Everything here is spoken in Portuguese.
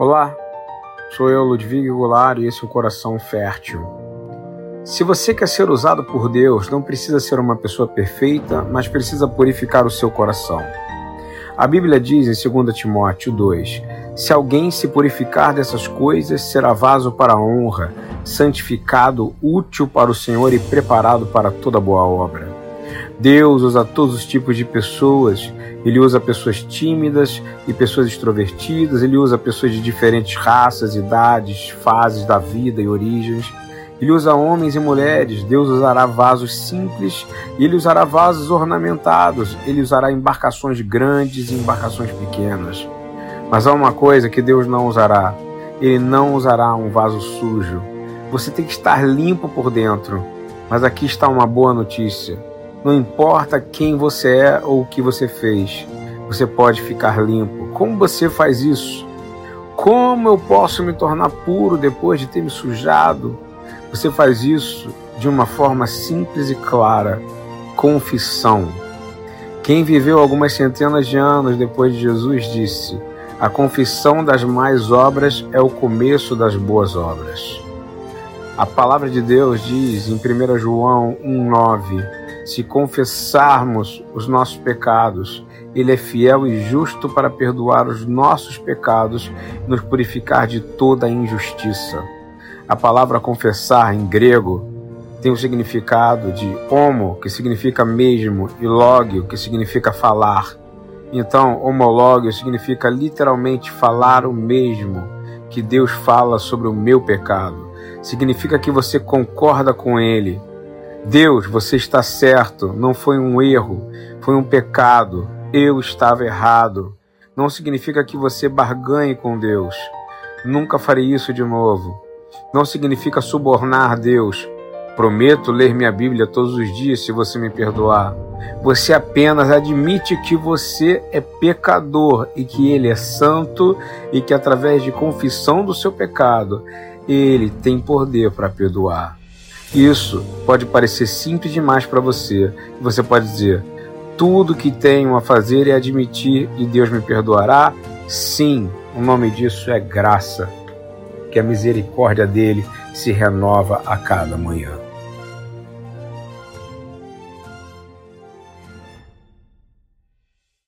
Olá, sou eu, Ludwig Goulart, e esse é o Coração Fértil. Se você quer ser usado por Deus, não precisa ser uma pessoa perfeita, mas precisa purificar o seu coração. A Bíblia diz em 2 Timóteo 2: Se alguém se purificar dessas coisas, será vaso para a honra, santificado, útil para o Senhor e preparado para toda boa obra. Deus usa todos os tipos de pessoas. Ele usa pessoas tímidas e pessoas extrovertidas. Ele usa pessoas de diferentes raças, idades, fases da vida e origens. Ele usa homens e mulheres. Deus usará vasos simples e ele usará vasos ornamentados. Ele usará embarcações grandes e embarcações pequenas. Mas há uma coisa que Deus não usará. Ele não usará um vaso sujo. Você tem que estar limpo por dentro. Mas aqui está uma boa notícia. Não importa quem você é ou o que você fez, você pode ficar limpo. Como você faz isso? Como eu posso me tornar puro depois de ter me sujado? Você faz isso de uma forma simples e clara: confissão. Quem viveu algumas centenas de anos depois de Jesus disse: A confissão das mais obras é o começo das boas obras. A palavra de Deus diz em 1 João 1,9 se confessarmos os nossos pecados, Ele é fiel e justo para perdoar os nossos pecados e nos purificar de toda injustiça. A palavra confessar em grego tem o significado de homo, que significa mesmo, e logio, que significa falar. Então, homologio significa literalmente falar o mesmo que Deus fala sobre o meu pecado. Significa que você concorda com ele, Deus, você está certo, não foi um erro, foi um pecado, eu estava errado. Não significa que você barganhe com Deus. Nunca farei isso de novo. Não significa subornar Deus. Prometo ler minha Bíblia todos os dias se você me perdoar. Você apenas admite que você é pecador e que Ele é santo e que através de confissão do seu pecado, Ele tem poder para perdoar. Isso pode parecer simples demais para você. Você pode dizer: tudo que tenho a fazer é admitir e Deus me perdoará? Sim, o nome disso é graça, que a misericórdia dele se renova a cada manhã.